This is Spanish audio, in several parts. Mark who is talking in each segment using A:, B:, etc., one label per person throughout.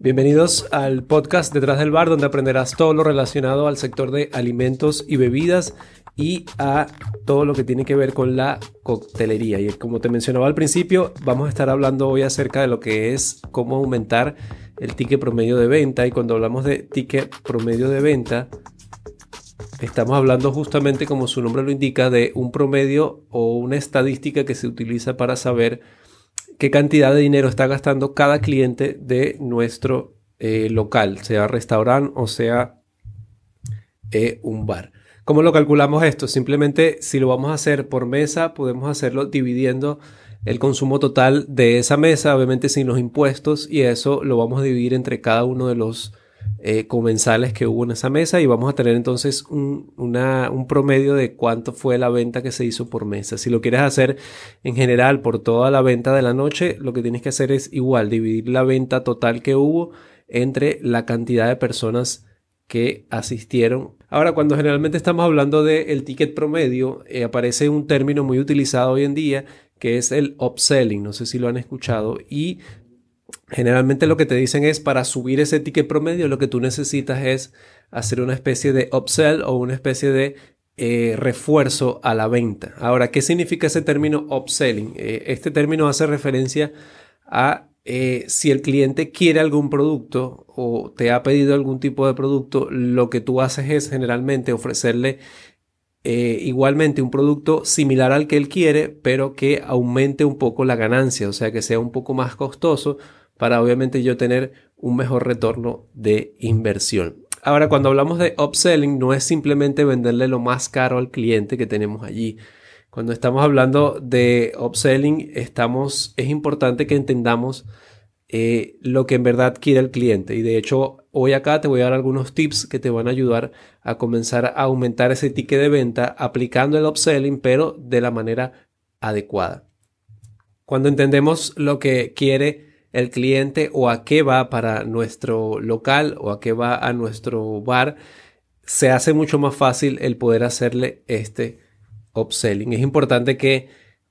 A: Bienvenidos al podcast Detrás del Bar, donde aprenderás todo lo relacionado al sector de alimentos y bebidas y a todo lo que tiene que ver con la coctelería. Y como te mencionaba al principio, vamos a estar hablando hoy acerca de lo que es cómo aumentar el ticket promedio de venta. Y cuando hablamos de ticket promedio de venta, estamos hablando justamente, como su nombre lo indica, de un promedio o una estadística que se utiliza para saber qué cantidad de dinero está gastando cada cliente de nuestro eh, local, sea restaurante o sea eh, un bar. ¿Cómo lo calculamos esto? Simplemente si lo vamos a hacer por mesa, podemos hacerlo dividiendo el consumo total de esa mesa, obviamente sin los impuestos, y eso lo vamos a dividir entre cada uno de los eh, comensales que hubo en esa mesa y vamos a tener entonces un, promedio de cuánto fue la venta que se hizo por mesa. Si lo quieres hacer en general por toda la venta de la noche, lo que tienes que hacer es igual, dividir la venta total que hubo entre la cantidad de personas que asistieron. Ahora, cuando generalmente estamos hablando del ticket promedio, eh, aparece un término muy utilizado hoy en día que es el upselling, no sé si lo han escuchado, y Generalmente lo que te dicen es para subir ese ticket promedio lo que tú necesitas es hacer una especie de upsell o una especie de eh, refuerzo a la venta. Ahora, ¿qué significa ese término upselling? Eh, este término hace referencia a eh, si el cliente quiere algún producto o te ha pedido algún tipo de producto, lo que tú haces es generalmente ofrecerle igualmente un producto similar al que él quiere, pero que aumente un poco la ganancia, o sea, que sea un poco más costoso para obviamente yo tener un mejor retorno de inversión. Ahora, cuando hablamos de upselling, no es simplemente venderle lo más caro al cliente que tenemos allí. Cuando estamos hablando de upselling, estamos, es importante que entendamos eh, lo que en verdad quiere el cliente. Y de hecho, hoy acá te voy a dar algunos tips que te van a ayudar a comenzar a aumentar ese ticket de venta aplicando el upselling, pero de la manera adecuada. Cuando entendemos lo que quiere el cliente o a qué va para nuestro local o a qué va a nuestro bar, se hace mucho más fácil el poder hacerle este upselling. Es importante que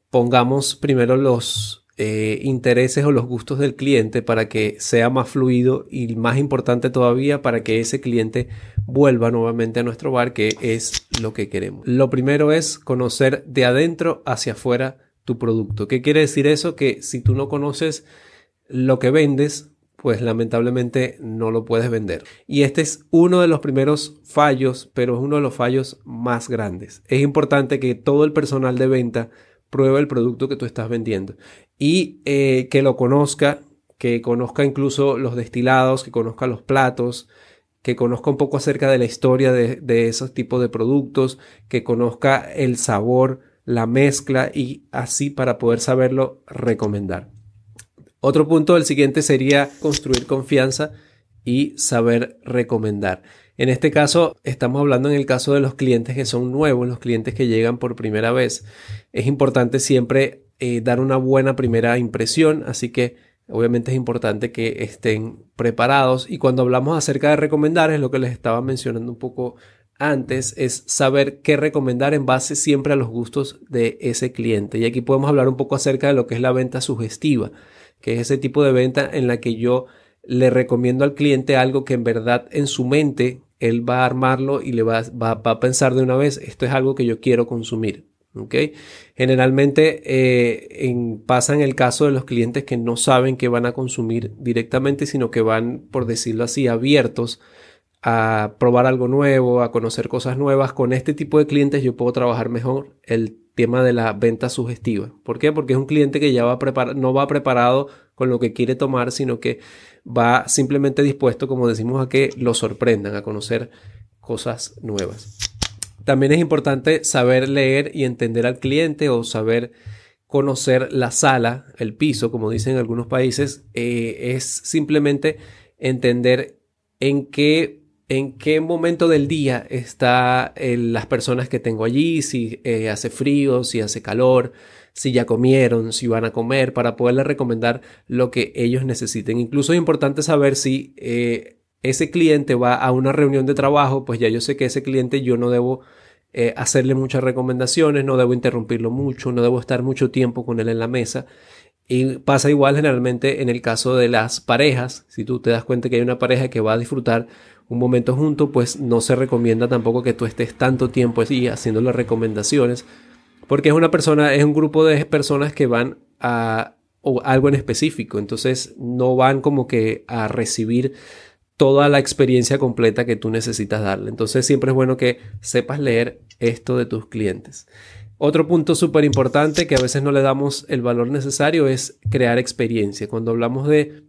A: pongamos primero los eh, intereses o los gustos del cliente para que sea más fluido y más importante todavía para que ese cliente vuelva nuevamente a nuestro bar, que es lo que queremos. Lo primero es conocer de adentro hacia afuera tu producto. ¿Qué quiere decir eso? Que si tú no conoces lo que vendes, pues lamentablemente no lo puedes vender. Y este es uno de los primeros fallos, pero es uno de los fallos más grandes. Es importante que todo el personal de venta pruebe el producto que tú estás vendiendo y eh, que lo conozca, que conozca incluso los destilados, que conozca los platos, que conozca un poco acerca de la historia de, de esos tipos de productos, que conozca el sabor, la mezcla y así para poder saberlo recomendar. Otro punto, el siguiente sería construir confianza y saber recomendar. En este caso, estamos hablando en el caso de los clientes que son nuevos, los clientes que llegan por primera vez. Es importante siempre eh, dar una buena primera impresión, así que obviamente es importante que estén preparados. Y cuando hablamos acerca de recomendar, es lo que les estaba mencionando un poco antes, es saber qué recomendar en base siempre a los gustos de ese cliente. Y aquí podemos hablar un poco acerca de lo que es la venta sugestiva que es ese tipo de venta en la que yo le recomiendo al cliente algo que en verdad en su mente él va a armarlo y le va, a pensar de una vez, esto es algo que yo quiero consumir. ¿okay? Generalmente eh, pasa en el caso de los clientes que no saben que van a consumir directamente, sino que van, por decirlo así, abiertos a probar algo nuevo, a conocer cosas nuevas. Con este tipo de clientes yo puedo trabajar mejor el tema de la venta sugestiva. ¿Por qué? Porque es un cliente que ya va no va preparado con lo que quiere tomar, sino que va simplemente dispuesto, como decimos, a que lo sorprendan, a conocer cosas nuevas. También es importante saber leer y entender al cliente o saber conocer la sala, el piso, como dicen en algunos países, eh, es simplemente entender en qué en qué momento del día están eh, las personas que tengo allí, si eh, hace frío, si hace calor, si ya comieron, si van a comer, para poderles recomendar lo que ellos necesiten. Incluso es importante saber si eh, ese cliente va a una reunión de trabajo, pues ya yo sé que ese cliente yo no debo hacerle muchas recomendaciones, no debo interrumpirlo mucho, no debo estar mucho tiempo con él en la mesa Y pasa igual generalmente en el caso de las parejas. Si tú te das cuenta que hay una pareja que va a disfrutar un momento junto, pues no se recomienda tampoco que tú estés tanto tiempo así haciendo las recomendaciones, porque es una persona, es un grupo de personas que van a algo en específico, entonces no van como que a recibir toda la experiencia completa que tú necesitas darle. Entonces siempre es bueno que sepas leer esto de tus clientes. Otro punto súper importante que a veces no le damos el valor necesario es crear experiencia. Cuando hablamos de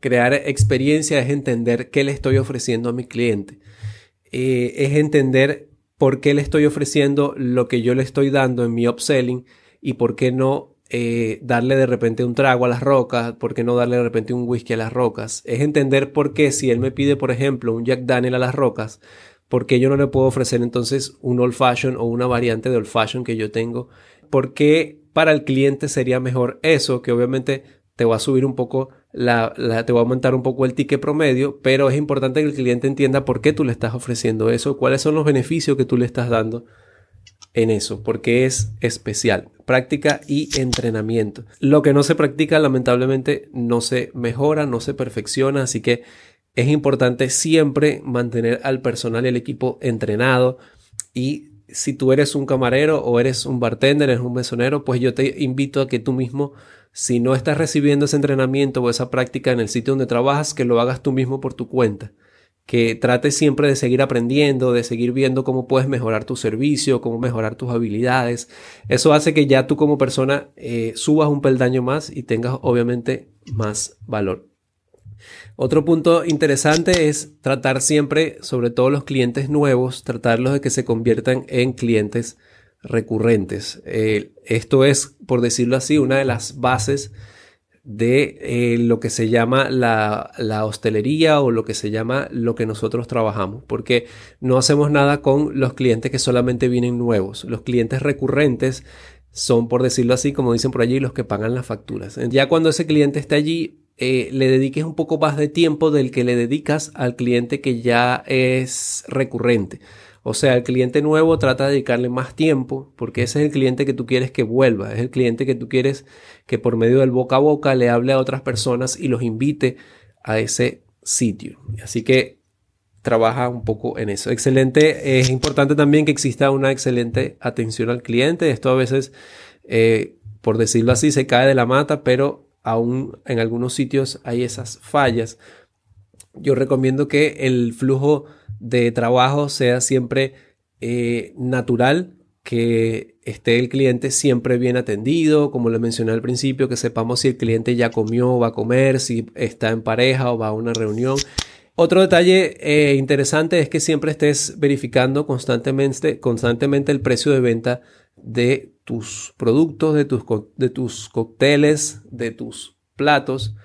A: crear experiencia es entender qué le estoy ofreciendo a mi cliente. Eh, es entender por qué le estoy ofreciendo lo que yo le estoy dando en mi upselling y por qué no eh, darle de repente un trago a las rocas, por qué no darle de repente un whisky a las rocas. Es entender por qué si él me pide, por ejemplo, un Jack Daniel a las rocas, por qué yo no le puedo ofrecer entonces un old fashion o una variante de old fashion que yo tengo. ¿Por qué para el cliente sería mejor eso? Que obviamente te va a subir un poco la, te va a aumentar un poco el ticket promedio, pero es importante que el cliente entienda por qué tú le estás ofreciendo eso, cuáles son los beneficios que tú le estás dando en eso, porque es especial. Práctica y entrenamiento. Lo que no se practica, lamentablemente, no se mejora, no se perfecciona, así que es importante siempre mantener al personal y el equipo entrenado y si tú eres un camarero o eres un bartender, eres un mesonero, pues yo te invito a que tú mismo si no estás recibiendo ese entrenamiento o esa práctica en el sitio donde trabajas, que lo hagas tú mismo por tu cuenta. Que trates siempre de seguir aprendiendo, de seguir viendo cómo puedes mejorar tu servicio, cómo mejorar tus habilidades. Eso hace que ya tú como persona eh, subas un peldaño más y tengas obviamente más valor. Otro punto interesante es tratar siempre, sobre todo los clientes nuevos, tratarlos de que se conviertan en clientes recurrentes. Eh, esto es, por decirlo así, una de las bases de eh, lo que se llama la, la, hostelería o lo que se llama lo que nosotros trabajamos, porque no hacemos nada con los clientes que solamente vienen nuevos. Los clientes recurrentes son, por decirlo así, como dicen por allí, los que pagan las facturas. Ya cuando ese cliente está allí, eh, le dediques un poco más de tiempo del que le dedicas al cliente que ya es recurrente. O sea, el cliente nuevo trata de dedicarle más tiempo porque ese es el cliente que tú quieres que vuelva, es el cliente que tú quieres que por medio del boca a boca le hable a otras personas y los invite a ese sitio. Así que trabaja un poco en eso. Excelente, es importante también que exista una excelente atención al cliente. Esto a veces, eh, por decirlo así, se cae de la mata, pero aún en algunos sitios hay esas fallas. Yo recomiendo que el flujo de trabajo sea siempre eh, natural, que esté el cliente siempre bien atendido, como le mencioné al principio, que sepamos si el cliente ya comió, va a comer, si está en pareja o va a una reunión. Otro detalle eh, interesante es que siempre estés verificando constantemente, constantemente el precio de venta de tus productos, de tus, de tus cócteles, de tus platos.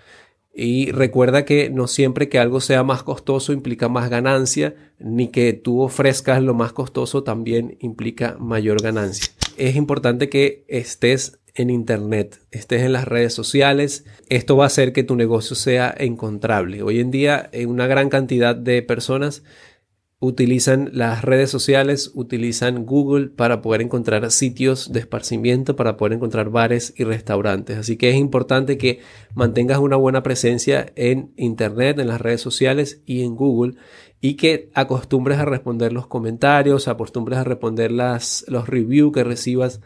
A: Y recuerda que no siempre que algo sea más costoso implica más ganancia, ni que tú ofrezcas lo más costoso también implica mayor ganancia. Es importante que estés en Internet, estés en las redes sociales. Esto va a hacer que tu negocio sea encontrable. Hoy en día, una gran cantidad de personas utilizan las redes sociales, utilizan Google para poder encontrar sitios de esparcimiento, para poder encontrar bares y restaurantes. Así que es importante que mantengas una buena presencia en Internet, en las redes sociales y en Google y que acostumbres a responder los comentarios, acostumbres a responder las, los reviews que recibas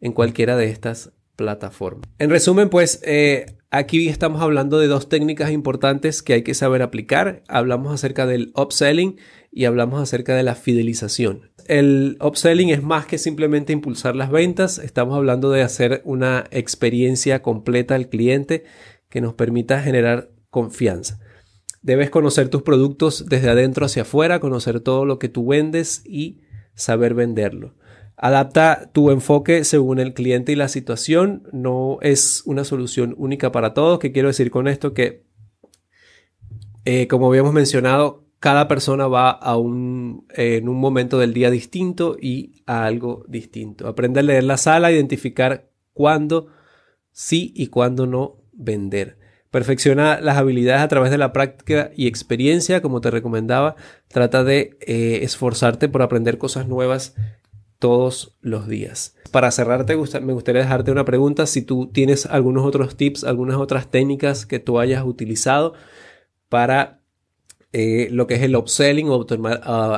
A: en cualquiera de estas plataformas. En resumen, pues eh, aquí estamos hablando de dos técnicas importantes que hay que saber aplicar. Hablamos acerca del upselling y hablamos acerca de la fidelización. El upselling es más que simplemente impulsar las ventas, estamos hablando de hacer una experiencia completa al cliente que nos permita generar confianza. Debes conocer tus productos desde adentro hacia afuera, conocer todo lo que tú vendes y saber venderlo. Adapta tu enfoque según el cliente y la situación. No es una solución única para todos. ¿Qué quiero decir con esto? Que, eh, como habíamos mencionado, cada persona va a un, en un momento del día distinto y a algo distinto. Aprende a leer la sala, identificar cuándo sí y cuándo no vender. Perfecciona las habilidades a través de la práctica y experiencia, como te recomendaba. Trata de eh, esforzarte por aprender cosas nuevas todos los días. para cerrar, me gustaría dejarte una pregunta. Si tú tienes algunos otros tips, algunas otras técnicas que tú hayas utilizado para eh, lo que es el upselling o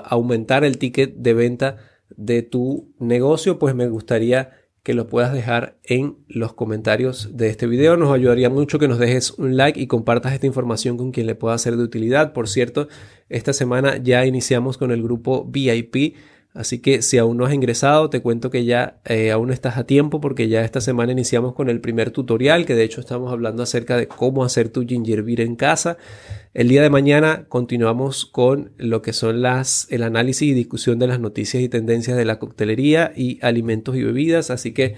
A: aumentar el ticket de venta de tu negocio, pues me gustaría que lo puedas dejar en los comentarios de este video. Nos ayudaría mucho que nos dejes un like y compartas esta información con quien le pueda ser de utilidad. Por cierto, esta semana ya iniciamos con el grupo VIP. Así que si aún no has ingresado, te cuento que ya eh, aún estás a tiempo porque ya esta semana iniciamos con el primer tutorial, que de hecho estamos hablando acerca de cómo hacer tu ginger beer en casa. El día de mañana continuamos con lo que son las, el análisis y discusión de las noticias y tendencias de la coctelería y alimentos y bebidas. Así que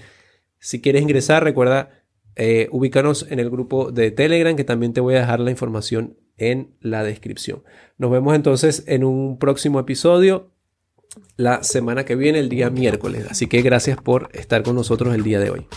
A: si quieres ingresar, recuerda eh, ubícanos en el grupo de Telegram, que también te voy a dejar la información en la descripción. Nos vemos entonces en un próximo episodio la semana que viene, el día miércoles. Así que gracias por estar con nosotros el día de hoy.